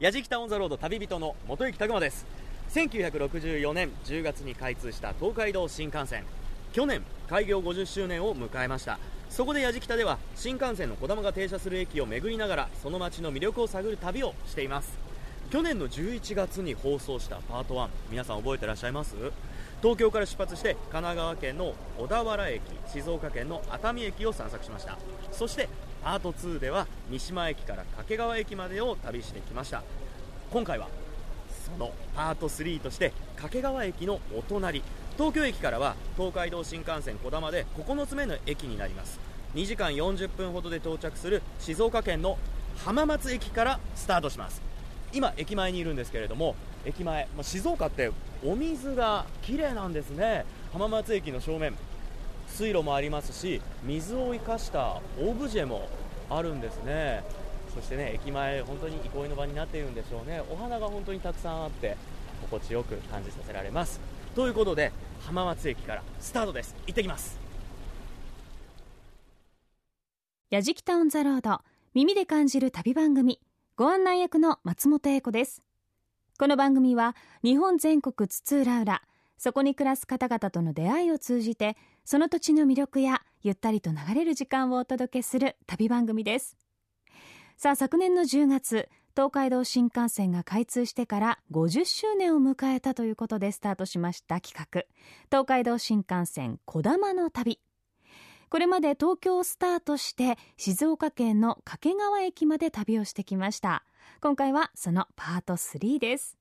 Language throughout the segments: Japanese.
矢敷タウンザロード旅人の元行拓磨です。1964年10月に開通した東海道新幹線。去年開業50周年を迎えました。そこで矢敷北では新幹線のこだまが停車する駅を巡りながらその街の魅力を探る旅をしています。去年の11月に放送したパート1皆さん覚えてらっしゃいます？東京から出発して神奈川県の小田原駅静岡県の熱海駅を散策しました。そしてパート2では三島駅から掛川駅までを旅してきました。今回はそのパート3として掛川駅のお隣東京駅からは東海道新幹線こだまで9つ目の駅になります。2時間40分ほどで到着する静岡県の浜松駅からスタートします。今駅前にいるんですけれども駅前、ま、静岡ってお水が綺麗なんですね。浜松駅の正面水路もありますし水を生かしたオブジェもあるんですね。そしてね駅前本当に憩いの場になっているんでしょうね。お花が本当にたくさんあって心地よく感じさせられます。ということで浜松駅からスタートです。行ってきます。やじきタウンザロード耳で感じる旅番組。ご案内役の松本英子です。この番組は日本全国津々浦々そこに暮らす方々との出会いを通じてその土地の魅力やゆったりと流れる時間をお届けする旅番組です。さあ昨年の10月東海道新幹線が開通してから50周年を迎えたということでスタートしました企画。東海道新幹線こだまの旅。これまで東京をスタートして静岡県の掛川駅まで旅をしてきました。今回はそのパート3です。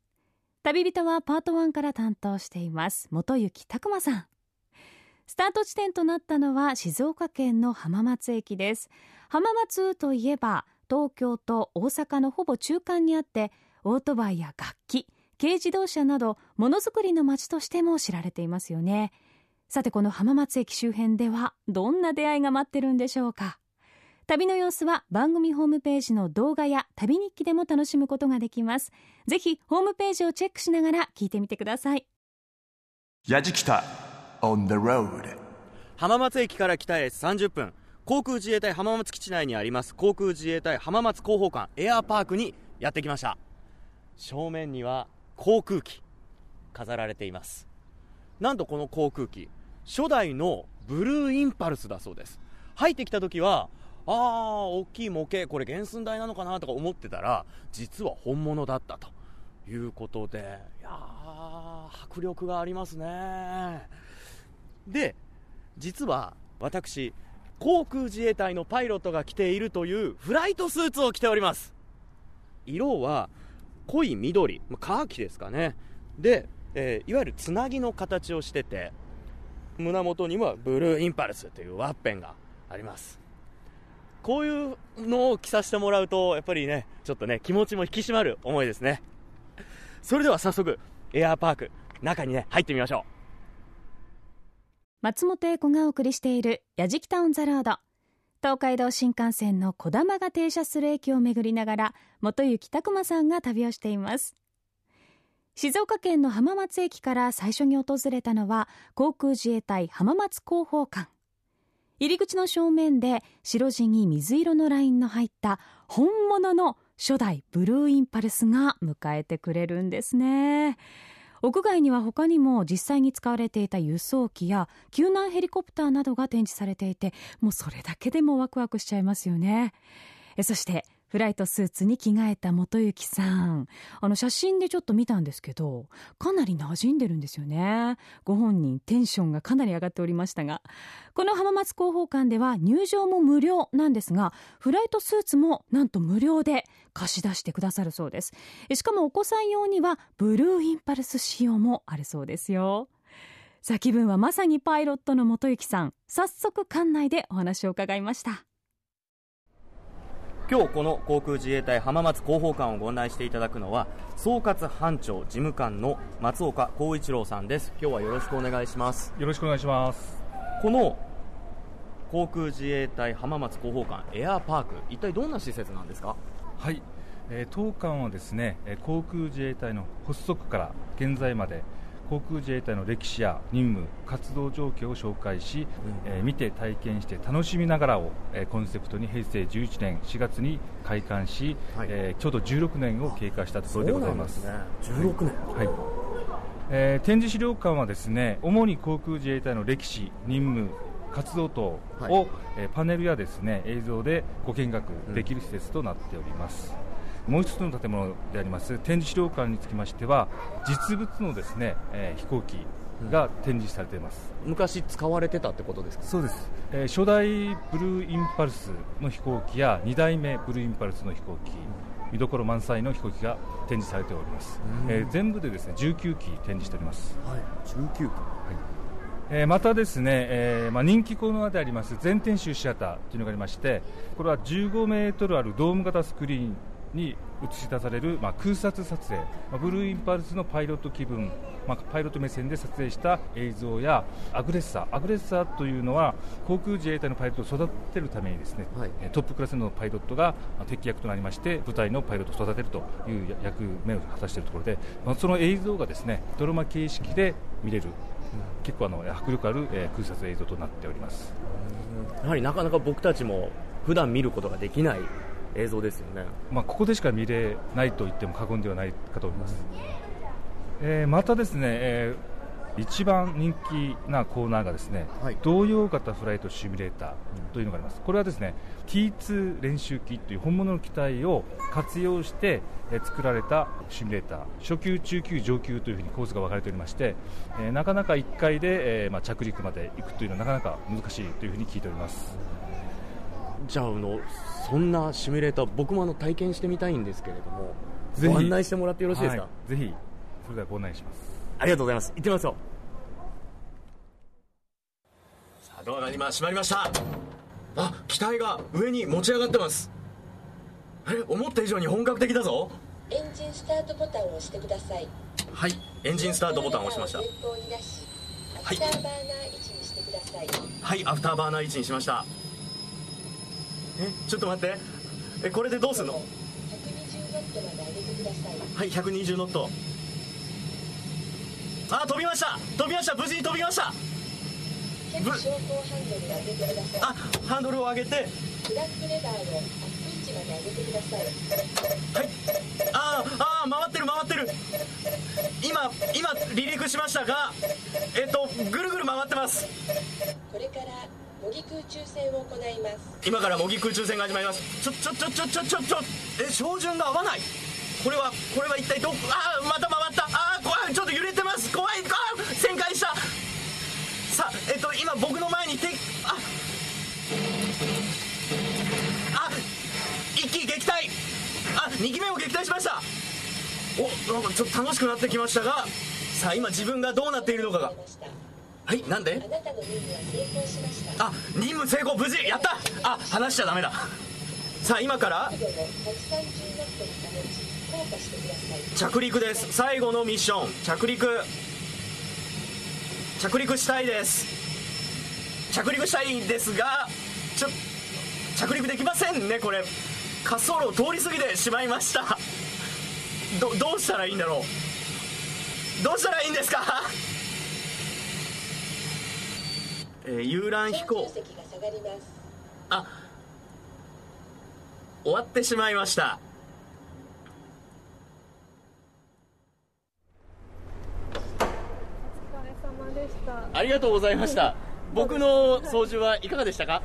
旅人はパート1から担当しています。元行拓磨さん。スタート地点となったのは静岡県の浜松駅です。浜松といえば東京と大阪のほぼ中間にあってオートバイや楽器軽自動車などものづくりの街としても知られていますよね。さてこの浜松駅周辺ではどんな出会いが待ってるんでしょうか。旅の様子は番組ホームページの動画や旅日記でも楽しむことができます。ぜひホームページをチェックしながら聞いてみてください。やじきた。On the road. 浜松駅から北へ30分。航空自衛隊浜松基地内にあります。航空自衛隊浜松広報館エアーパークにやってきました。正面には航空機飾られています。なんとこの航空機初代のブルーインパルスだそうです。入ってきた時はああ大きい模型これ原寸大なのかなとか思ってたら実は本物だったということでいや迫力がありますね。で実は私航空自衛隊のパイロットが着ているというフライトスーツを着ております。色は濃い緑、カーキですかね。で、えー、いわゆるつなぎの形をしてて胸元にはブルーインパルスというワッペンがあります。こういうのを着させてもらうとやっぱりねちょっとね気持ちも引き締まる思いですね。それでは早速エアーパーク中にね入ってみましょう。松本英子がお送りしている「やじきタウン・ザ・ロード」東海道新幹線のこだまが停車する駅を巡りながら元行拓磨さんが旅をしています。静岡県の浜松駅から最初に訪れたのは航空自衛隊浜松広報館。入り口の正面で白地に水色のラインの入った本物の初代ブルーインパルスが迎えてくれるんですね。屋外には他にも実際に使われていた輸送機や救難ヘリコプターなどが展示されていてもうそれだけでもワクワクしちゃいますよね。そしてフライトスーツに着替えた元幸さん。あの写真でちょっと見たんですけどかなり馴染んでるんですよね。ご本人テンションがかなり上がっておりましたが。この浜松広報館では入場も無料なんですがフライトスーツもなんと無料で貸し出してくださるそうです。しかもお子さん用にはブルーインパルス仕様もあるそうですよ。さあ気分はまさにパイロットの元幸さん。早速館内でお話を伺いました。今日この航空自衛隊浜松広報館をご案内していただくのは総括班長事務官の松岡光一郎さんです。今日はよろしくお願いします。よろしくお願いします。この航空自衛隊浜松広報館エアーパーク一体どんな施設なんですか？はい、えー、当館はですね航空自衛隊の発足から現在まで航空自衛隊の歴史や任務活動状況を紹介し、えー見て体験して楽しみながらを、えーコンセプトに平成11年4月に開館し、はい。えーちょうど16年を経過したところでございます。すね。16年。はい。えー展示資料館はですね主に航空自衛隊の歴史、任務、活動等を、はい。えーパネルやですね映像でご見学できる施設となっております。もう一つの建物であります展示資料館につきましては実物のですね、えー飛行機が展示されています。昔使われてたってことですか？そうです、えー初代ブルーインパルスの飛行機や2代目ブルーインパルスの飛行機見どころ満載の飛行機が展示されております、えー全部でですね19機展示しております。はい。19えーまたですね、えーまあ、人気コーナーであります全天集シアターというのがありましてこれは15メートルあるドーム型スクリーンに映し出される、まあ、空撮撮影、まあ、ブルーインパルスのパイロット気分、まあ、パイロット目線で撮影した映像やアグレッサーアグレッサーというのは航空自衛隊のパイロットを育てるためにですね、はい。えートップクラスのパイロットがまあ敵役となりまして部隊のパイロットを育てるというや役目を果たしているところで、まあ、その映像がですねドラマ形式で見れる結構あの迫力ある、えー空撮映像となっております。やはりなかなか僕たちも普段見ることができない映像ですよね。まあ、ここでしか見れないと言っても過言ではないかと思います、えーまたですね、えー一番人気なコーナーがですね、はい。同様型フライトシミュレーターというのがあります、これはですね T2 練習機という本物の機体を活用して、えー作られたシミュレーター初級、中級、上級というふうにコースが分かれておりまして、えーなかなか1回で、えーまあ、着陸まで行くというのはなかなか難しいというふうに聞いております。じゃああのそんなシミュレーター僕もあの体験してみたいんですけれどもぜひ。ご案内してもらってよろしいですか、はい。ぜひそれではご案内します。ありがとうございます。行ってみましょう。さあドアが今閉まりました。あ機体が上に持ち上がってます。え思った以上に本格的だぞ。エンジンスタートボタンを押してください。はい。エンジンスタートボタンを押しました。はいアフターバーナー位置にしてください、はい。アフターバーナー位置にしましたえちょっと待って。えこれでどうすんの？120ノットまで上げてください。はい120ノット。あ飛びました。飛びました。無事に飛びました。あハンドルを上げて。はい。あーあー回ってる回ってる。今今離陸しましたがえっとぐるぐる回ってます。これから模擬空中戦を行います。今から模擬空中戦が始まります。ちょちょちょちょちょちょちょ。え照準が合わない？これはこれは一体どあまた回った。あ怖い。ちょっと揺れてます。怖い。あ旋回した。さあえっと今僕の前に敵あ。あ一機撃退。あ二機目も撃退しました。おなんかちょっと楽しくなってきましたがさあ今自分がどうなっているのかが。はいなんで？あ任務成功無事やった！あ話しちゃダメだ。さあ今から？着陸です。最後のミッション。着陸。着陸したいです。着陸したいんですがちょ着陸できませんねこれ。滑走路を通り過ぎてしまいました。どどうしたらいいんだろう。どうしたらいいんですか？えー遊覧飛行。あ終わってしまいました。お疲れ様でした。ありがとうございました。僕の操縦はいかがでしたか？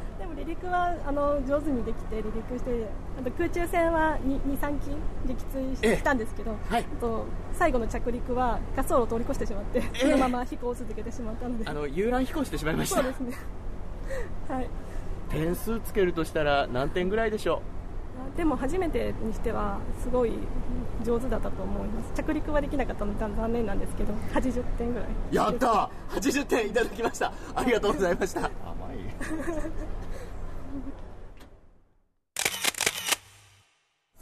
陸はあの上手にできて離陸して、あと空中戦は2、2 3機撃墜しええしたんですけど、はい。あと最後の着陸は滑走路を通り越してしまって、そのまま飛行を続けてしまったので、あの遊覧飛行してしまいました。そうですね。はい。点数つけるとしたら何点ぐらいでしょでも初めてにしてはすごい上手だったと思います。着陸はできなかったので残念なんですけど、80点ぐらい。うやった80点いただきました。ありがとうございました。甘い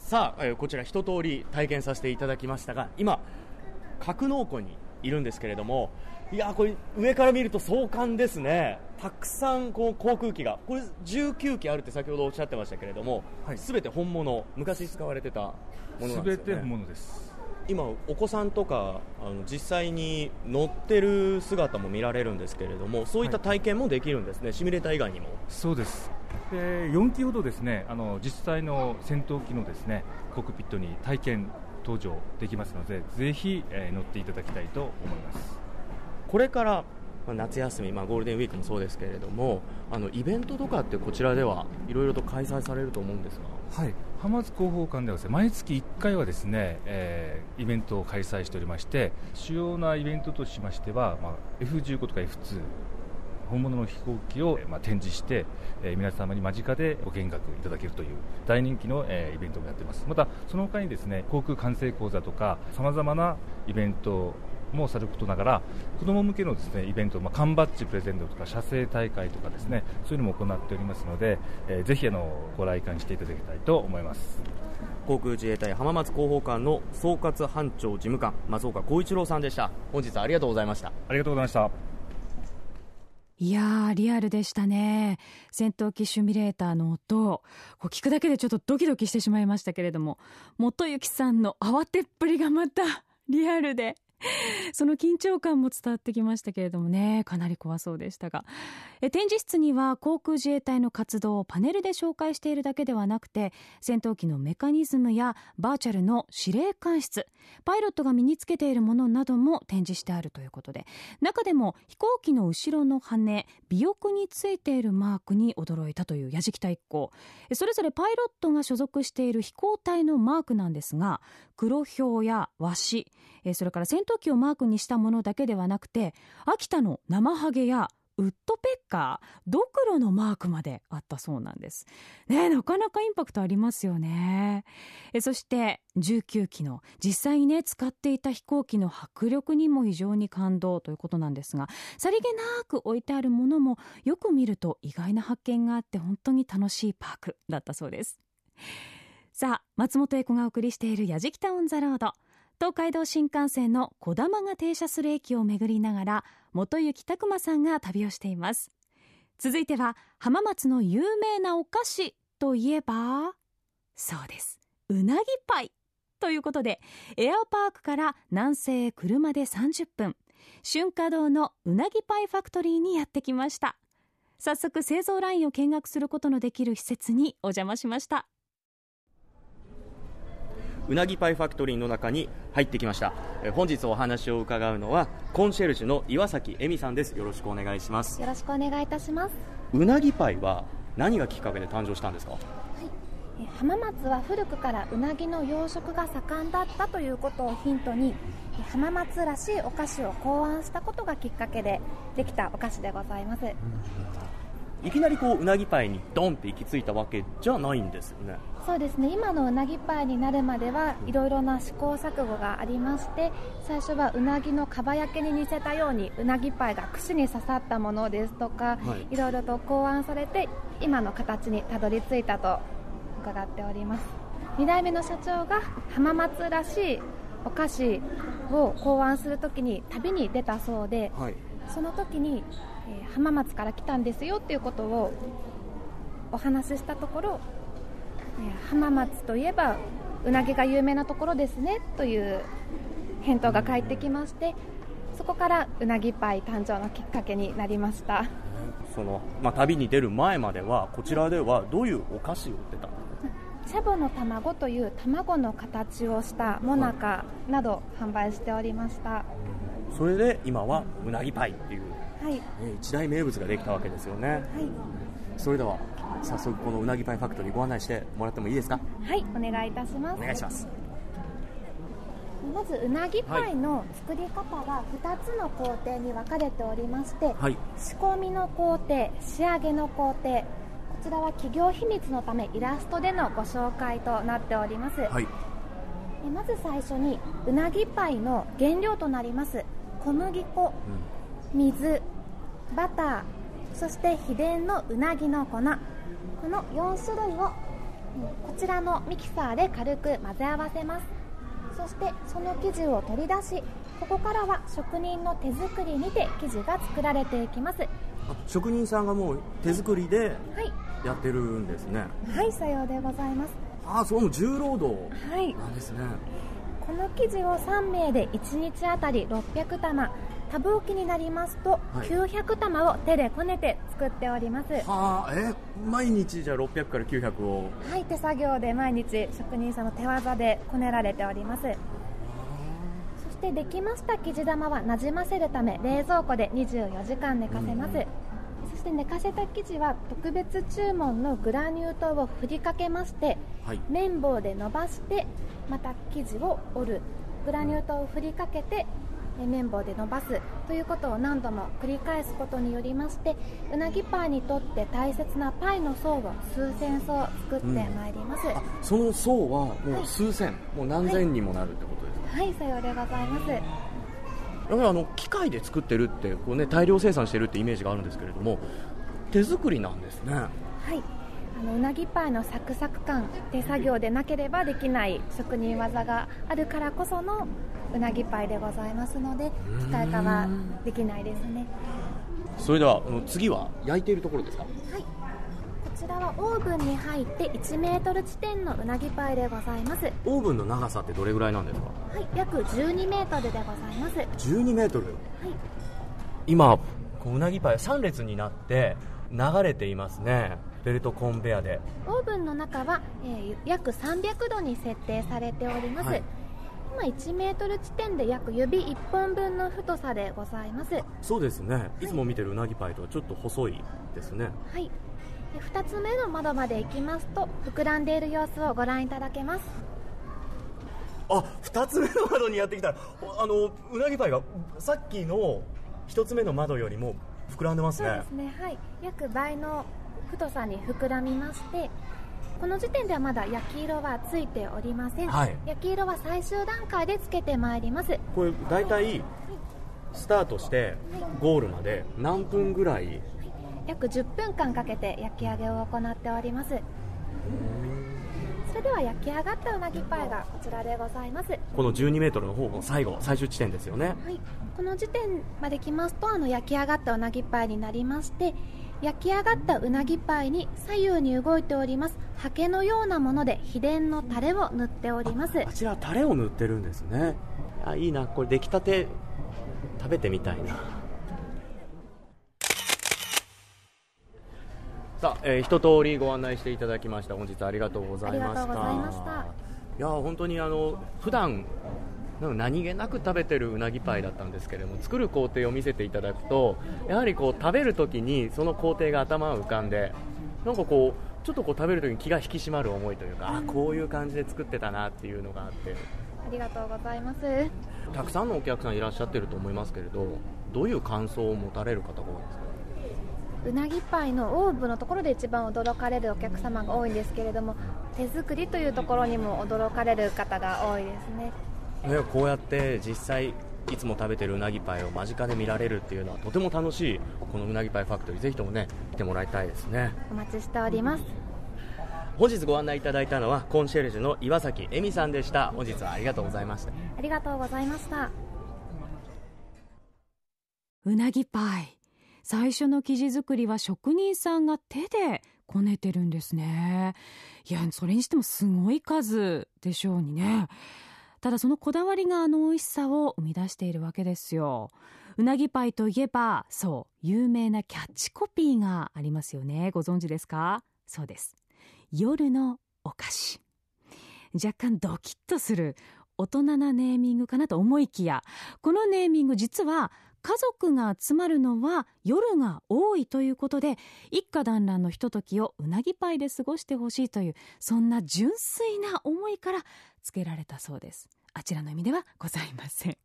さあ、えーこちら一通り体験させていただきましたが今格納庫にいるんですけれどもいやーこれ上から見ると壮観ですね。たくさんこう航空機がこれ19機あるって先ほどおっしゃってましたけれども、はい。全て本物昔使われてたものなんですよね。すべて本物です今お子さんとかあの実際に乗ってる姿も見られるんですけれどもそういった体験もできるんですね、シミュレーター以外にも。そうです。で4機ほどですねあの実際の戦闘機のですねコックピットに体験搭乗できますのでぜひ、えー乗っていただきたいと思います。これからまあ夏休み、まあ、ゴールデンウィークもそうですけれどもあのイベントとかってこちらではいろいろと開催されると思うんですが。はい、浜松広報館ではですね毎月1回はですね、えーイベントを開催しておりまして主要なイベントとしましては、まあ、F15 とか F2 本物の飛行機を、えまあ、展示して、えー皆様に間近でご見学いただけるという大人気の、えーイベントをやっています。またその他にですね航空管制講座とかさまざまなイベントもさることながら子ども向けのですねイベント、まあ、缶バッジプレゼントとか写生大会とかですねそういうのも行っておりますので、えーぜひあのご来館していただきたいと思います。航空自衛隊浜松広報館の総括班長事務官松岡光一郎さんでした。本日はありがとうございました。ありがとうございました。いやーリアルでしたね。戦闘機シミュレーターの音。こう聞くだけでちょっとドキドキしてしまいましたけれども元幸さんの慌てっぷりがまたリアルでその緊張感も伝わってきましたけれどもねかなり怖そうでしたが。え展示室には航空自衛隊の活動をパネルで紹介しているだけではなくて戦闘機のメカニズムやバーチャルの司令官室パイロットが身につけているものなども展示してあるということで中でも飛行機の後ろの羽尾翼についているマークに驚いたという矢敷隊一行。それぞれパイロットが所属している飛行隊のマークなんですが黒ヒョウやワシそれから戦闘機をマークにしたものだけではなくて秋田の生ハゲやウッドペッカー、ドクロのマークまであったそうなんです。ねなかなかインパクトありますよね。えそして19機の実際にね使っていた飛行機の迫力にも非常に感動ということなんですがさりげなく置いてあるものもよく見ると意外な発見があって本当に楽しいパークだったそうです。さあ松本英子がお送りしている「やじきたオン・ザ・ロード」東海道新幹線のこだまが停車する駅を巡りながら元行拓磨さんが旅をしています。続いては浜松の有名なお菓子といえばそうです。うなぎパイ。ということでエアパークから南西へ車で30分春華堂のうなぎパイファクトリーにやってきました。早速製造ラインを見学することのできる施設にお邪魔しました。うなぎパイファクトリーの中に入ってきました。えー本日お話を伺うのはコンシェルジュの岩崎恵美さんです。よろしくお願いします。よろしくお願いいたします。うなぎパイは何がきっかけで誕生したんですか？え浜松は古くからうなぎの養殖が盛んだったということをヒントにえ浜松らしいお菓子を考案したことがきっかけでできたお菓子でございます。いきなりこううなぎパイにドンって行き着いたわけじゃないんですよね。そうですね。今のうなぎパイになるまではいろいろな試行錯誤がありまして最初はうなぎのかば焼きに似せたようにうなぎパイが串に刺さったものですとか、はい。いろいろと考案されて今の形にたどり着いたと伺っております。2代目の社長が浜松らしいお菓子を考案するときに旅に出たそうではい。その時に、えー浜松から来たんですよっていうことをお話ししたところ、えー浜松といえばうなぎが有名なところですねという返答が返ってきましてそこからうなぎパイ誕生のきっかけになりました。その、まあ、旅に出る前まではこちらではどういうお菓子を売ってたんですかシャボの卵という卵の形をしたもなかなど販売しておりました。はそれで今はうなぎパイっていう、い、ね一大名物ができたわけですよね。はい。それでは早速このうなぎパイファクトリーご案内してもらってもいいですか？はい、お願いいたします。お願いします。まずうなぎパイの作り方が2つの工程に分かれておりまして、はい。仕込みの工程仕上げの工程こちらは企業秘密のためイラストでのご紹介となっております、はい。えまず最初にうなぎパイの原料となります小麦粉水バターそして秘伝のうなぎの粉。この4種類をうんこちらのミキサーで軽く混ぜ合わせます。そしてその生地を取り出しここからは職人の手作りにて生地が作られていきます。はあ職人さんがもう手作りでい。やってるんですね。はいさようでございます。ああそれも重労働はい。なんですね。この生地を3名で1日あたり600玉多忙期になりますとはい。900玉を手でこねて作っております。ははあえ毎日じゃあ600から900を？い手作業で毎日職人さんの手技でこねられております。そしてできました生地玉はなじませるため冷蔵庫で24時間寝かせます、そして寝かせた生地は特別注文のグラニュー糖を振りかけましてはい。綿棒で伸ばしてまた生地を折る。グラニュー糖を振りかけてえ綿棒で伸ばすということを何度も繰り返すことによりましてうなぎパイにとって大切なパイの層を数千層作ってまいります、あその層はもう数千、もう何千にもなるってことですか、はい。さようでございます。やはりあの機械で作ってるってこう、ね、大量生産してるってイメージがあるんですけれども手作りなんですね。はい。あのうなぎパイのサクサク感手作業でなければできない職人技があるからこそのうなぎパイでございますので機械化はできないですね。それでは次は焼いているところですか？はい。こちらはオーブンに入って1メートル地点のうなぎパイでございます。はいオーブンの長さってどれぐらいなんですか？約12メートルでございます。はい12メートル？今こううなぎパイ3列になって流れていますね。ベルトコンベヤで。オーブンの中は、えー約300度に設定されております、はい今1メートル地点で約指1本分の太さでございます。そうですね。い。つも見てるうなぎパイとはちょっと細いですね。はい。で2つ目の窓まで行きますと膨らんでいる様子をご覧いただけます。あ2つ目の窓にやってきた。あのうなぎパイがさっきの1つ目の窓よりも膨らんでますね。そうですね。はい。約倍の太さに膨らみましてこの時点ではまだ焼き色はついておりません、はい。焼き色は最終段階でつけてまいります。これ大体スタートしてゴールまで何分ぐらい？約10分間かけて焼き上げを行っております。それでは焼き上がったうなぎパイがこちらでございます。この1 2メートルの方の最後最終地点ですよね。はい、この時点まで来ますとあの焼き上がったうなぎパイになりまして焼き上がったうなぎパイに左右に動いております。ハケのようなもので秘伝のタレを塗っております。あちらタレを塗ってるんですね。あいいなこれ出来たて食べてみたいな。さあ、えー一通りご案内していただきました。本日はありがとうございました。いや本当にあの普段何気なく食べてるうなぎパイだったんですけれども作る工程を見せていただくとやはりこう食べるときにその工程が頭を浮かんでなんかこうちょっとこう食べるときに気が引き締まる思いというかあこういう感じで作ってたなっていうのがあって。ありがとうございます。たくさんのお客さんいらっしゃってると思いますけれどどういう感想を持たれる方が多いですか？うなぎパイのオーブンのところで一番驚かれるお客様が多いんですけれども手作りというところにも驚かれる方が多いですねね、こうやって実際いつも食べてるうなぎパイを間近で見られるっていうのはとても楽しいこのうなぎパイファクトリーぜひともね来てもらいたいですね。お待ちしております。本日ご案内いただいたのはコンシェルジュの岩崎恵美さんでした。本日はありがとうございました。ありがとうございました。うなぎパイ。最初の生地作りは職人さんが手でこねてるんですね。いやそれにしてもすごい数でしょうにねただそのこだわりがあの美味しさを生み出しているわけですよ。うなぎパイといえばそう有名なキャッチコピーがありますよね。ご存知ですか？そうです。夜のお菓子。若干ドキッとする大人なネーミングかなと思いきやこのネーミング実は家族が集まるのは夜が多いということで一家団らんのひとときをうなぎパイで過ごしてほしいというそんな純粋な思いから付けられたそうです。あちらの意味ではございません。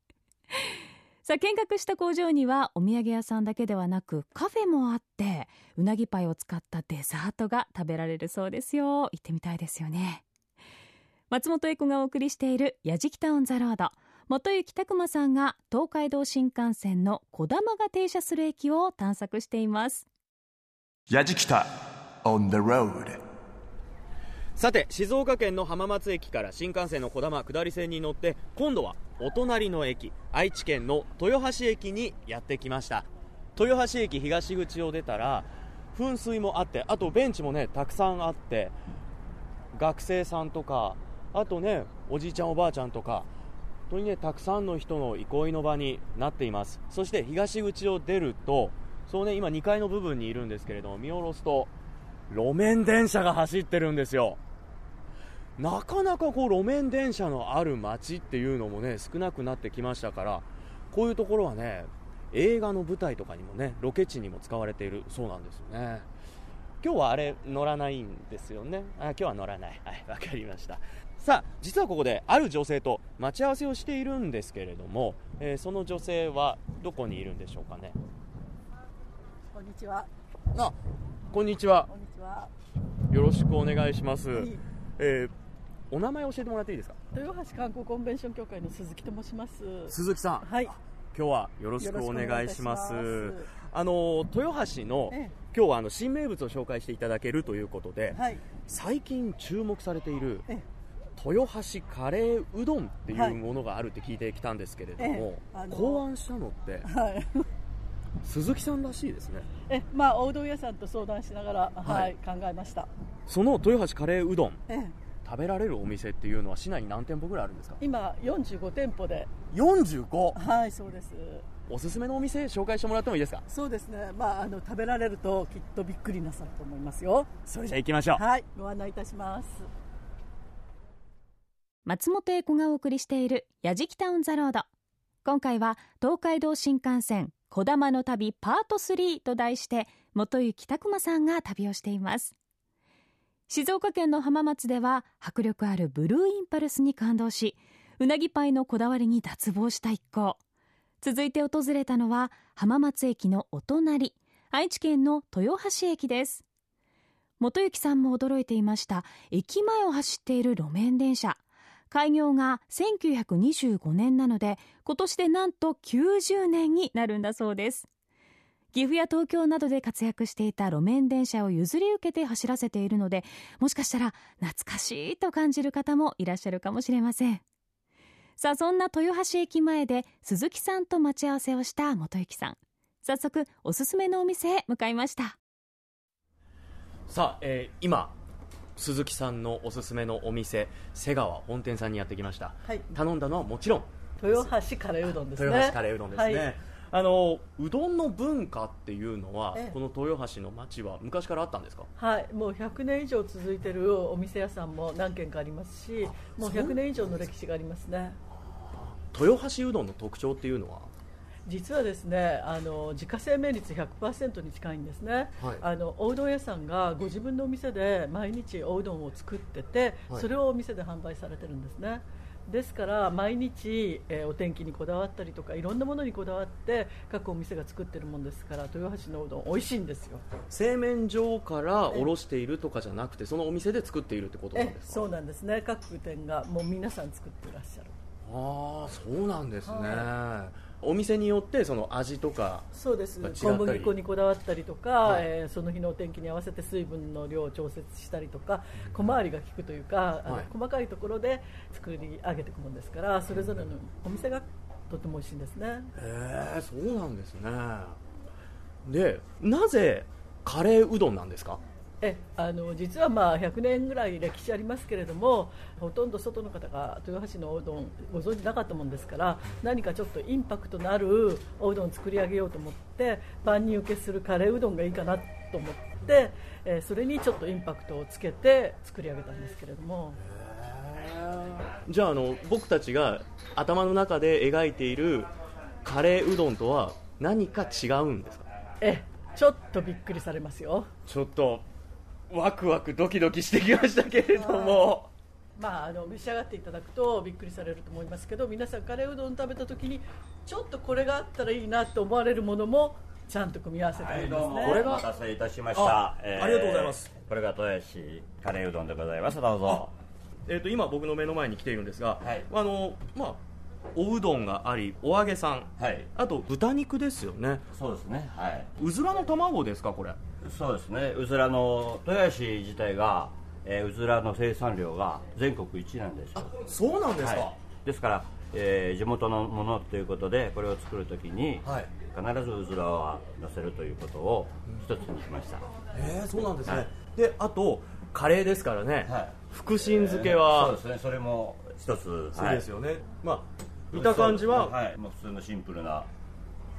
さあ見学した工場にはお土産屋さんだけではなくカフェもあってうなぎパイを使ったデザートが食べられるそうですよ。行ってみたいですよね。松本英子がお送りしている「やじきたオン・ザ・ロード」元行拓磨さんが東海道新幹線のこだまが停車する駅を探索しています。やじきた on the road さて静岡県の浜松駅から新幹線のこだま下り線に乗って今度はお隣の駅愛知県の豊橋駅にやってきました。豊橋駅東口を出たら噴水もあってあとベンチもねたくさんあって学生さんとかあとねおじいちゃんおばあちゃんとか当にねたくさんの人の憩いの場になっています。そして東口を出るとそうね今2階の部分にいるんですけれども見下ろすと路面電車が走ってるんですよ。なかなかこう路面電車のある街っていうのもね少なくなってきましたからこういうところはね映画の舞台とかにもねロケ地にも使われているそうなんですよね。今日はあれ乗らないんですよね？あ今日は乗らない。はいわかりました。さあ実はここである女性と待ち合わせをしているんですけれども、えーその女性はどこにいるんでしょうかね？こんにちは。あこんにちはこんにちは。よろしくお願いします、はいえーお名前教えてもらっていいですか？豊橋観光コンベンション協会の鈴木と申します。鈴木さんはい。今日はよろしくお願いしますあの豊橋の、ええ今日はあの新名物を紹介していただけるということで、はい。最近注目されているえ豊橋カレーうどんっていはいうものがあるって聞いてきたんですけれども、ええあの考案したのってはい。鈴木さんらしいですねえ、まあおうどん屋さんと相談しながら、は、はいい考えました。その豊橋カレーうどんええ、食べられるお店っていうのは市内に何店舗ぐらいあるんですか？今45店舗で、45はい、そうです。おすすめのお店紹介してもらってもいいですか？そうですね。まああの食べられるときっとびっくりなさると思いますよ。それじゃあ行きましょうはい、ご案内いたします。松本英子がお送りしている「やじきタウン・ザ・ロード」今回は東海道新幹線「こだまの旅パート3」と題して元行拓磨さんが旅をしています。静岡県の浜松では迫力あるブルーインパルスに感動しうなぎパイのこだわりに脱帽した一行。続いて訪れたのは浜松駅のお隣愛知県の豊橋駅です。元行さんも驚いていました。駅前を走っている路面電車。開業が1925年なので今年でなんと90年になるんだそうです。岐阜や東京などで活躍していた路面電車を譲り受けて走らせているのでもしかしたら懐かしいと感じる方もいらっしゃるかもしれません。さあそんな豊橋駅前で鈴木さんと待ち合わせをした元行さん。早速おすすめのお店へ向かいました。さあ、えー今鈴木さんのおすすめのお店瀬川本店さんにやってきました、はい。頼んだのはもちろん豊橋カレーうどんですね。豊橋カレーうどんですね、はい。あのうどんの文化っていうのは、ええ。この豊橋の町は昔からあったんですか？はい、もう100年以上続いてるお店屋さんも何軒かありますし、もう100年以上の歴史がありますね。豊橋うどんの特徴っていうのは？実はですねあの自家製麺率100%に近いんですね、はい。あのおうどん屋さんがご自分のお店で毎日おうどんを作ってて、はい。それをお店で販売されてるんですね。ですから毎日、えーお天気にこだわったりとかいろんなものにこだわって各お店が作ってるもんですから豊橋のうどん美味しいんですよ。製麺所から卸しているとかじゃなくてそのお店で作っているってことなんえですか？そうなんですね。各店がもう皆さん作ってらっしゃる。ああそうなんですね、はお店によってその味とかそうです小麦粉にこだわったりとか、はい。えーその日のお天気に合わせて水分の量を調節したりとか小回りが効くというか、はい。細かいところで作り上げていくもんですからそれぞれのお店がとても美味しいんですね。へえそうなんですね。でなぜカレーうどんなんですか？えあの実はまあ100年ぐらい歴史ありますけれどもほとんど外の方が豊橋のおうどんご存じなかったもんですから何かちょっとインパクトのあるおうどんを作り上げようと思って万人受けするカレーうどんがいいかなと思って、えーそれにちょっとインパクトをつけて作り上げたんですけれども。じゃああの僕たちが頭の中で描いているカレーうどんとは何か違うんですか？えちょっとびっくりされますよ。ちょっとワクワクドキドキしてきましたけれどもまあ、あの召し上がっていただくとびっくりされると思いますけど皆さんカレーうどん食べた時にちょっとこれがあったらいいなと思われるものもちゃんと組み合わせてあはい、りますね、どうも。これがお待たせいたしましあた。ありがとうございます。これが豊橋カレーうどんでございます。どうぞ。えー、と今僕の目の前に来ているんですが、はいあのまあ、おうどんがありお揚げさんはい。あと豚肉ですよねそうですね。はい。うずらの卵ですかこれそうですね。うずらの豊橋自体が、えーうずらの生産量が全国一なんですよ。そうなんですはい。ですから、えー地元のものということでこれを作るときに、はい必ずうずらは出せるということを一つにしました。えー、そうなんですね、はいであとカレーですからね、はい福神漬けそうはですね。それも一つ。そうですよね、まあ見た感じははい、もう普通のシンプルな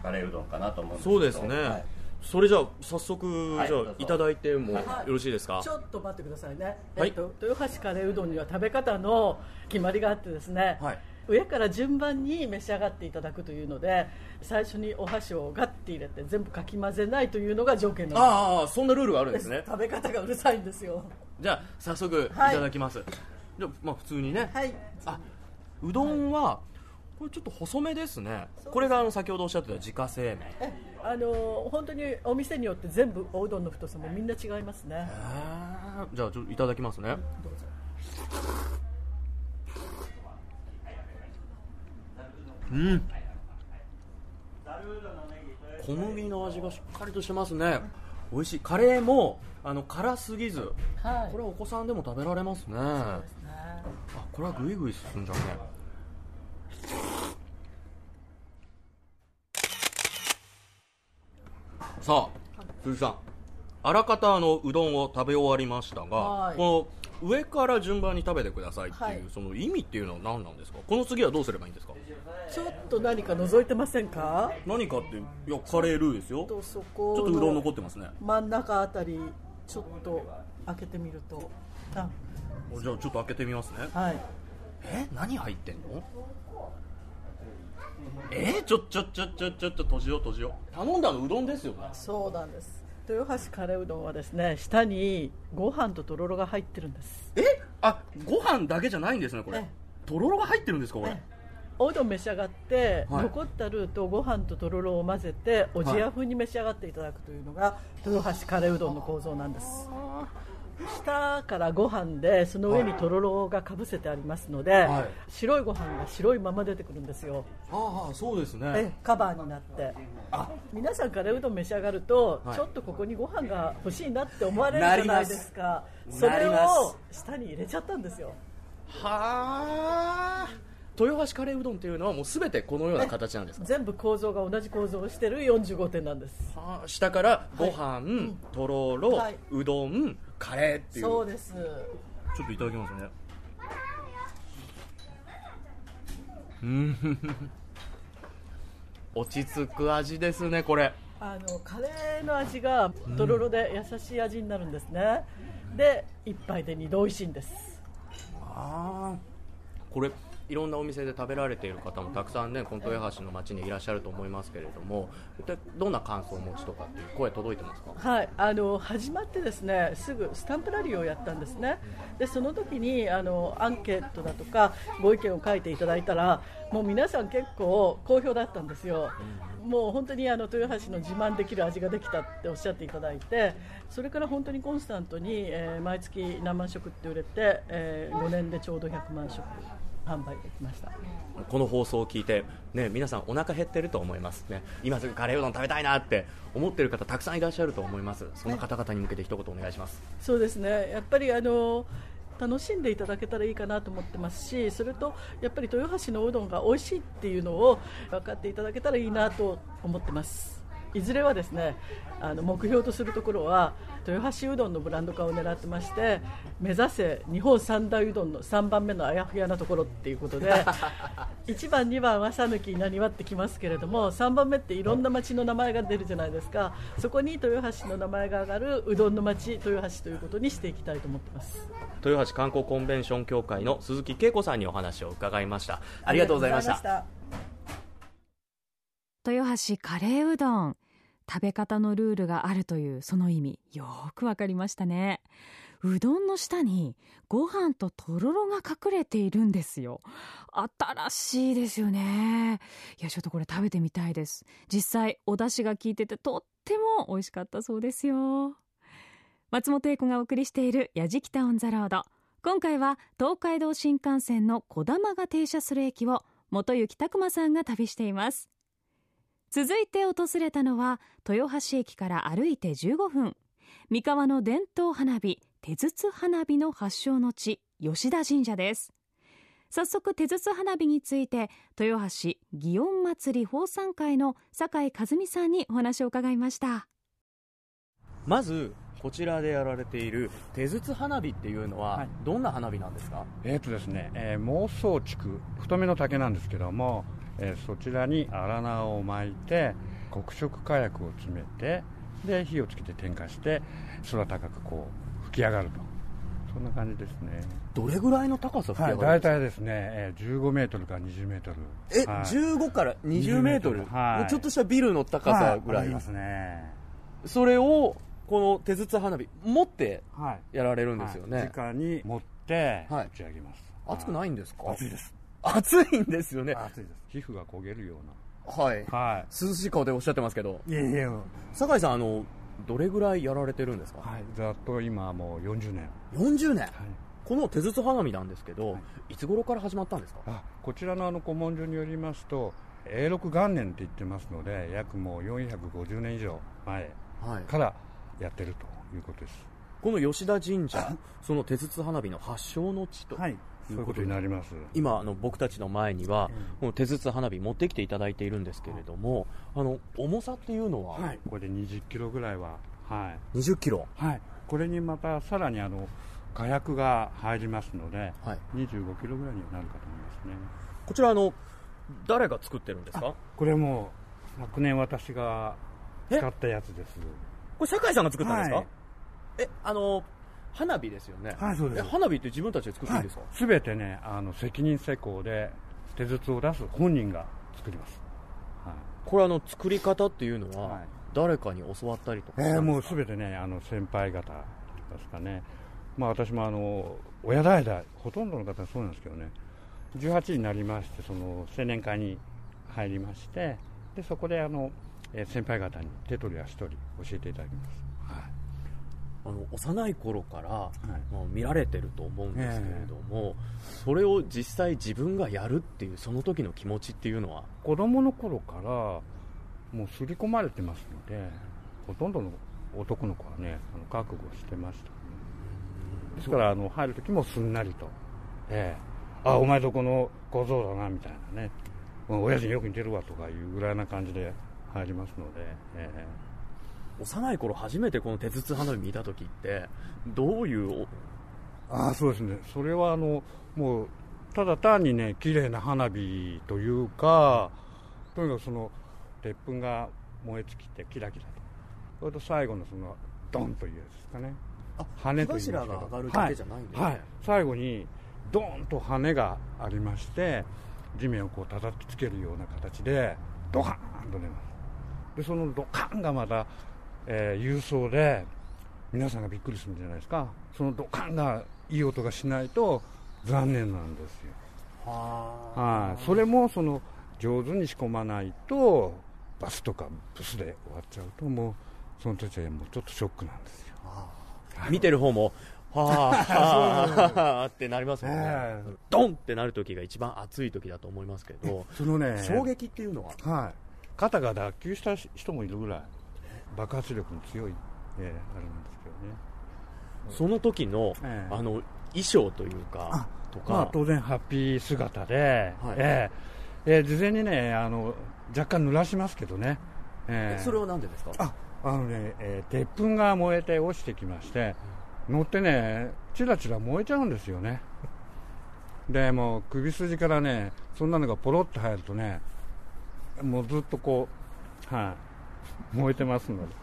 カレーうどんかなと思うんですけど。そうですね、はい。それじゃあ早速、じゃあいただいてもよはい。ろしいですか、ちょっと待ってくださいね、はい。えっと、豊橋カレーうどんには食べ方の決まりがあってですね、はい。上から順番に召し上がっていただくというので最初にお箸をガッて入れて全部かき混ぜないというのが条件なんです。ああそんなルールがあるんですね。食べ方がうるさいんですよ。じゃあ早速い。はいただきます、じゃあまあ普通にね、はい。あうどんは、これちょっと細めですね。これがあの先ほどおっしゃってた自家製麺。えあの本当にお店によって全部おうどんの太さもみんな違いますね。じゃあちょっといただきますね。どうぞ。うん。小麦の味がしっかりとしてますね。美味しい。カレーもあの辛すぎずはい。これはお子さんでも食べられますね。ね。これはグイグイ進んじゃうねさあ鈴木さん。あらかたあのうどんを食べ終わりましたが、はい。この上から順番に食べてくださいっていう、はい。その意味っていうのは何なんですか？この次はどうすればいいんですか？ちょっと何か覗いてませんか？何かっていやカレールーですよ。とそこちょっとうどん残ってますね。真ん中あたりちょっと開けてみると。あじゃあちょっと開けてみますね。はいえ何入ってんの？えちょちょちょちょちょっと閉じよう閉じよう。頼んだのうどんですよ。ねそうなんです。豊橋カレーうどんはですね下にご飯ととろろが入ってるんです。えあご飯だけじゃないんですねこれ。えとろろが入ってるんですかこれ？えおうどん召し上がって、はい。残ったルーとご飯ととろろを混ぜておじや風に召し上がっていただくというのが豊橋カレーうどんの構造なんです下からご飯でその上にとろろがかぶせてありますので、はい。白いご飯が白いまま出てくるんですよ。ああそうですえねカバーになって。あ。皆さんカレーうどん召し上がると、はい。ちょっとここにご飯が欲しいなって思われるじゃないですか。それを下に入れちゃったんですよ。はあ。豊橋カレーうどんっていうのはもうすべてこのような形なんですか？全部構造が同じ構造をしてる45点なんです。はあ下からご飯、とろろ、はい。うどんカレーっていう。そうです。ちょっといただきますね。うん。落ち着く味ですねこれ。あのカレーの味がとろろで優しい味になるんですね、で一杯で二度美味しいんです。ああこれいろんなお店で食べられている方もたくさんねこの豊橋の街にいらっしゃると思いますけれども一体どんな感想をお持ちとかっていう声届いてますか？はい、あの始まってですねすぐスタンプラリーをやったんですね。でその時にあのアンケートだとかご意見を書いていただいたらもう皆さん結構好評だったんですよ、もう本当にあの豊橋の自慢できる味ができたっておっしゃっていただいてそれから本当にコンスタントに、えー毎月何万食って売れて、え5年でちょうど100万食販売できました。この放送を聞いて、ね、皆さんお腹減ってると思います。ね今すぐカレーうどん食べたいなって思ってる方たくさんいらっしゃると思います。そんな方々に向けて一言お願いします。そうですね。やっぱりあの楽しんでいただけたらいいかなと思ってますしそれとやっぱり豊橋のうどんが美味しいっていうのを分かっていただけたらいいなと思ってますいずれはですねあの目標とするところは豊橋うどんのブランド化を狙ってまして目指せ日本三大うどんの3番目のあやふやなところっていうことで 1番、2番は讃岐稲庭ってきますけれども3番目っていろんな町の名前が出るじゃないですか。そこに豊橋の名前が上がるうどんの町豊橋ということにしていきたいと思ってます。豊橋観光コンベンション協会の鈴木恵子さんにお話を伺いました。ありがとうございましたありがとうございま豊橋カレーうどん。食べ方のルールがあるというその意味。よくわかりましたね。うどんの下にご飯ととろろが隠れているんですよ。新しいですよね。いやちょっとこれ食べてみたいです。実際お出汁が効いててとっても美味しかったそうですよ。松本英子がお送りしている「やじきたオン・ザ・ロード」今回は東海道新幹線のこだまが停車する駅を元行拓磨さんが旅しています。続いて訪れたのは豊橋駅から歩いて15分。三河の伝統花火手筒花火の発祥の地吉田神社です。早速手筒花火について豊橋祇園祭奉賛会の酒井和美さんにお話を伺いました。まずこちらでやられている手筒花火っていうのは、はい。どんな花火なんですか？えーとですね、えー妄想竹太めの竹なんですけども、えーそちらに荒縄を巻いて黒色火薬を詰めてで火をつけて点火して空高くこう吹き上がると。そんな感じですね。どれぐらいの高さ吹きはい上がるんですか、大体ですね、えー15メートルから20メートル。え、はい。15から20メートル、はい。ちょっとしたビルの高さぐらはいありますね。それをこの手筒花火持ってはい。やられるんですよね、はい。直に持ってはい。打ち上げます、熱くないんですか？熱いです熱いんですよね。熱いです。皮膚が焦げるようはい。なは涼しい顔でおっしゃってますけど。いいえいえ。酒井さんあのどれぐらいやられてるんですか、はい。ざっと今もう40年。40年？はい。この手筒花火なんですけど、はい。い、つ頃から始まったんですか？あこちらのあの古文書によりますと永禄元年って言ってますので約もう450年以上前はい。からやってるということです。この吉田神社その手筒花火の発祥の地と、はいそういうことになります。今あの僕たちの前には、この手筒花火持ってきていただいているんですけれども、あの重さっていうのは、はい。これで20キロぐらいははい。20キロ？はい、これにまたさらにあの火薬が入りますので、はい。25キロぐらいにはなるかと思いますね。こちらあの誰が作ってるんですか？これも昨年私がえ？使ったやつです。これ酒井さんが作ったんですか、はい。えあの花火ですよね。はいそうです。え花火って自分たちで作ってるんですか、すべてねあの責任施工で手筒を出す本人が作ります、はい。これあの作り方っていうのは、はい。誰かに教わったりとか？えーもうすべてねあの先輩方ですかね。まあ私もあの親代々ほとんどの方はそうなんですけどね。18になりましてその青年会に入りましてでそこであの、えー先輩方に手取り足取り教えていただきます、はいあの幼い頃から、い。まあ見られてると思うんですけれども、それを実際自分がやるっていうその時の気持ちっていうのは？子供の頃からもう刷り込まれてますのでほとんどの男の子はねあの覚悟してました、ですからあの入る時もすんなりと「ええ。あお前どこの小僧だな」みたいなね「うん親父によく似てるわ」とかいうぐらいな感じで入りますので、え幼い頃初めてこの手筒花火見た時ってどういうえああそうですね。それはあのもうただ単にね綺麗な花火というかとにかくその鉄粉が燃え尽きてキラキラと。それと最後のそのドンというやつですかね。あ羽と言いますけど火柱が上がるだけじゃないんですね。はい。はい。最後にドーンと羽がありまして地面をこう叩きつけるような形でドカーンと出ます。でそのドカンがまた、えー、郵送で皆さんがびっくりするんじゃないですか。そのドカンがいい音がしないと残念なんですよ。はい。それもその上手に仕込まないとバスとかブスで終わっちゃうともうその時はもうちょっとショックなんですよ。見てる方もはあ はあってなりますもんね、ええ。ドンってなる時が一番熱い時だと思いますけど。そのね衝撃っていうのは？はい、肩が脱臼した人もいるぐらい爆発力に強い、えーあれなんですけどね。その時の、ええ。あの衣装というかとか、まあ、当然ハッピー姿で、はい。えーえー事前にねあの若干濡らしますけどね、えーそれは何でですか？ああのね、えー鉄粉が燃えて落ちてきまして乗ってねチラチラ燃えちゃうんですよね。でもう首筋からねそんなのがポロッと入るとねもうずっとこうはい、燃えてますので、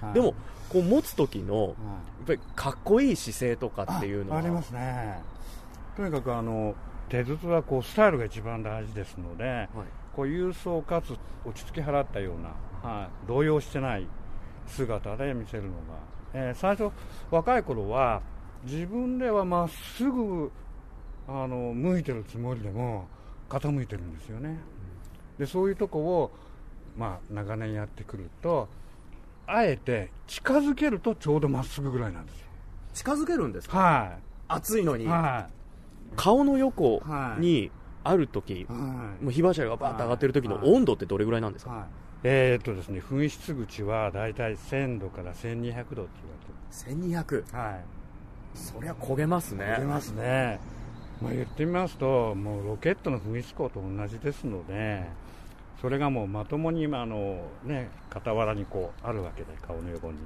はい。でもこう持つ時のはい。やっぱりかっこいい姿勢とかっていうのは。あありますね。とにかくあの手筒はこうスタイルが一番大事ですので、こう郵送かつ落ち着き払ったような、はい、動揺してない姿で見せるのが、えー最初若い頃は自分ではまっすぐあの向いてるつもりでも傾いてるんですよね。でそういうとこを、まあ、長年やってくるとあえて近づけるとちょうどまっすぐぐらいなんですよ。近づけるんですか？は熱いのに、い。は顔の横はい。にある時、いはい。もう火柱がバーッと上がってる時のはい。温度ってどれぐらいなんですか、はい。えーっとですね噴出口はだいたい1000度から1200度って言われて1200るはい。そりゃ焦げますね。出ますね、まあ、言ってみますともうロケットの噴出口と同じですのでそれがもうまともに今あの、ね、傍らにこうあるわけで顔の横に。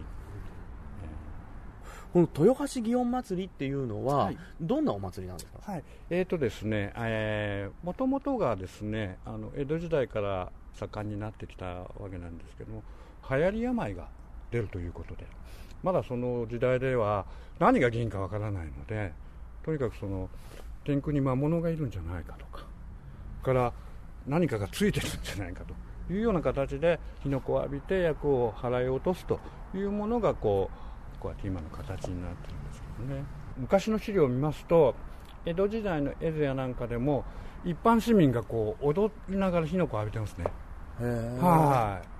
この豊橋祇園祭りっていうのは、はい、どんなお祭りなんですか、はい。えーとですねえー、もともとがですねあの江戸時代から盛んになってきたわけなんですけども流行り病が出るということでまだその時代では何が銀かわからないのでとにかくその天空に魔物がいるんじゃないかとかから何かがついてるんじゃないかというような形で火の粉を浴びて役を払い落とすというものがこうこうやって今の形になってるんですけどね。昔の資料を見ますと江戸時代の絵図やなんかでも一般市民がこう踊りながら火の粉を浴びてますね。はい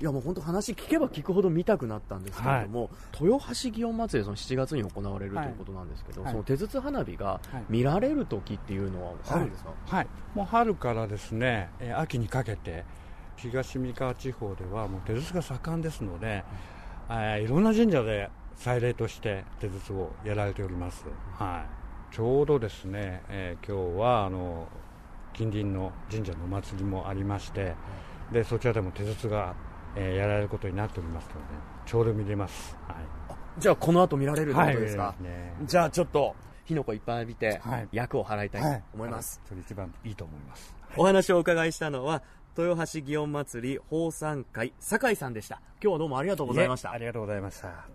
いやもう本当話聞けば聞くほど見たくなったんですけれども、はい、豊橋祇園祭その7月に行われるということなんですけど、はい、その手筒花火が見られる時っていうのはあるんですか、はい、はい、もう春からですね、え秋にかけて東三河地方ではもう手筒が盛んですので、えいろんな神社で祭礼として手筒をやられております、はい、ちょうどですね、えー、今日はあの近隣の神社のお祭りもありましてでそちらでも手筒がえー、やられることになっておりますので、ちょうど見れます。はい、じゃあ、この後見られるということですか、はい、ね、じゃあ、ちょっと、火の粉いっぱい浴びて、役を払いたいと思います。それ一番いいと思います。お話をお伺いしたのは、豊橋祇園祭り奉賛会酒井さんでした。今日はどうもありがとうございました。ありがとうございました。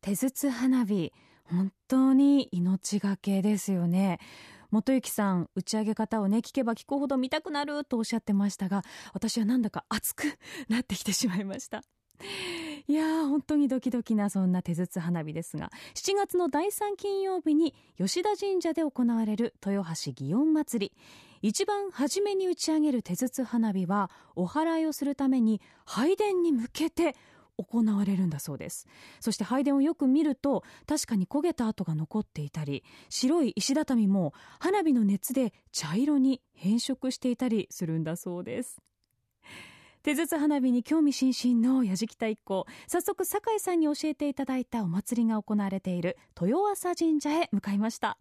手筒花火、本当に命がけですよね。元幸さん打ち上げ方をね聞けば聞くほど見たくなるとおっしゃってましたが私はなんだか熱くなってきてしまいました。いやー本当にドキドキなそんな手筒花火ですが7月の第3金曜日に吉田神社で行われる豊橋祇園祭り。一番初めに打ち上げる手筒花火はお祓いをするために拝殿に向けて行われるんだそうです。そして拝殿をよく見ると確かに焦げた跡が残っていたり白い石畳も花火の熱で茶色に変色していたりするんだそうです。手筒花火に興味津々の矢敷太一行。早速酒井さんに教えていただいたお祭りが行われている豊浅神社へ向かいました。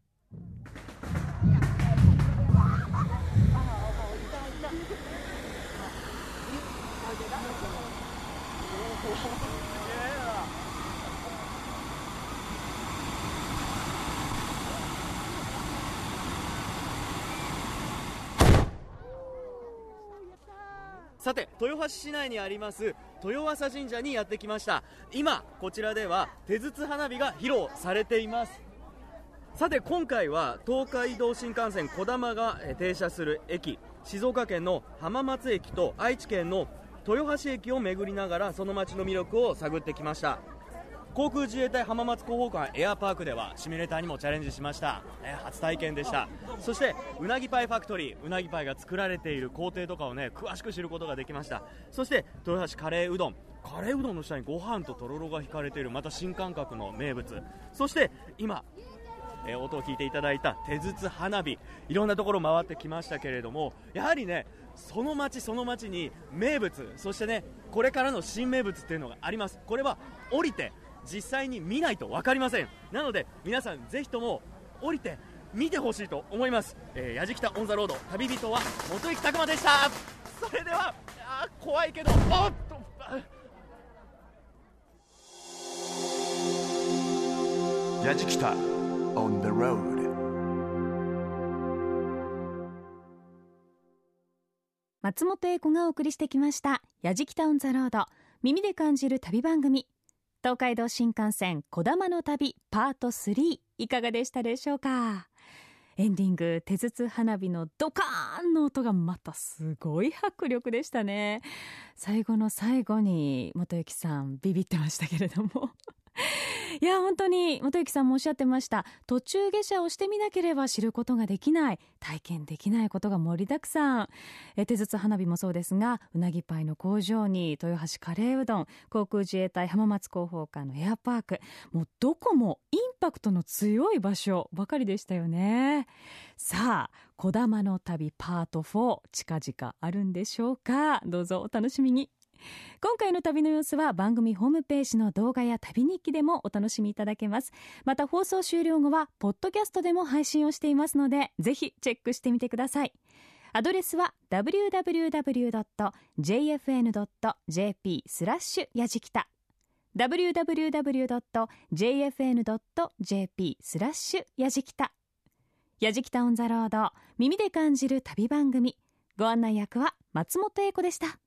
さて豊橋市内にあります豊浅神社にやってきました。今こちらでは手筒花火が披露されています。さて今回は東海道新幹線こだまが停車する駅。静岡県の浜松駅と愛知県の豊橋駅を巡りながらその街の魅力を探ってきました。航空自衛隊浜松広報館エアパークではシミュレーターにもチャレンジしました、え初体験でした。そしてうなぎパイファクトリーうなぎパイが作られている工程とかをね詳しく知ることができました。そして豊橋カレーうどん。カレーうどんの下にご飯ととろろが引かれているまた新感覚の名物。そして今え音を聞いていただいた手筒花火。いろんなところ回ってきましたけれどもやはりねその町その町に名物そしてねこれからの新名物っていうのがあります。これは降りて実際に見ないと分かりません。なので皆さんぜひとも降りて見てほしいと思います、えー、やじきたオン・ザ・ロード旅人は元行拓磨でした。それではあ怖いけどおっとやじきた on the road 松本英子がお送りしてきました「やじきたオン・ザ・ロード」耳で感じる旅番組。東海道新幹線こだまの旅パート3いかがでしたでしょうか？エンディング手筒花火のドカーンの音がまたすごい迫力でしたね。最後の最後に元幸さんビビってましたけれども。いや本当に元幸さんもおっしゃってました。途中下車をしてみなければ知ることができない。体験できないことが盛りだくさん。え手筒花火もそうですがうなぎパイの工場に豊橋カレーうどん航空自衛隊浜松広報館のエアパーク。もうどこもインパクトの強い場所ばかりでしたよね。さあこだまの旅パート4近々あるんでしょうか？どうぞお楽しみに。今回の旅の様子は番組ホームページの動画や旅日記でもお楽しみいただけます。また放送終了後はポッドキャストでも配信をしていますのでぜひチェックしてみてください。アドレスは www.jfn.jp スラッシュやじきた www.jfn.jp スラッシュやじきたやじきたオンザロード耳で感じる旅番組ご案内役は松本英子でした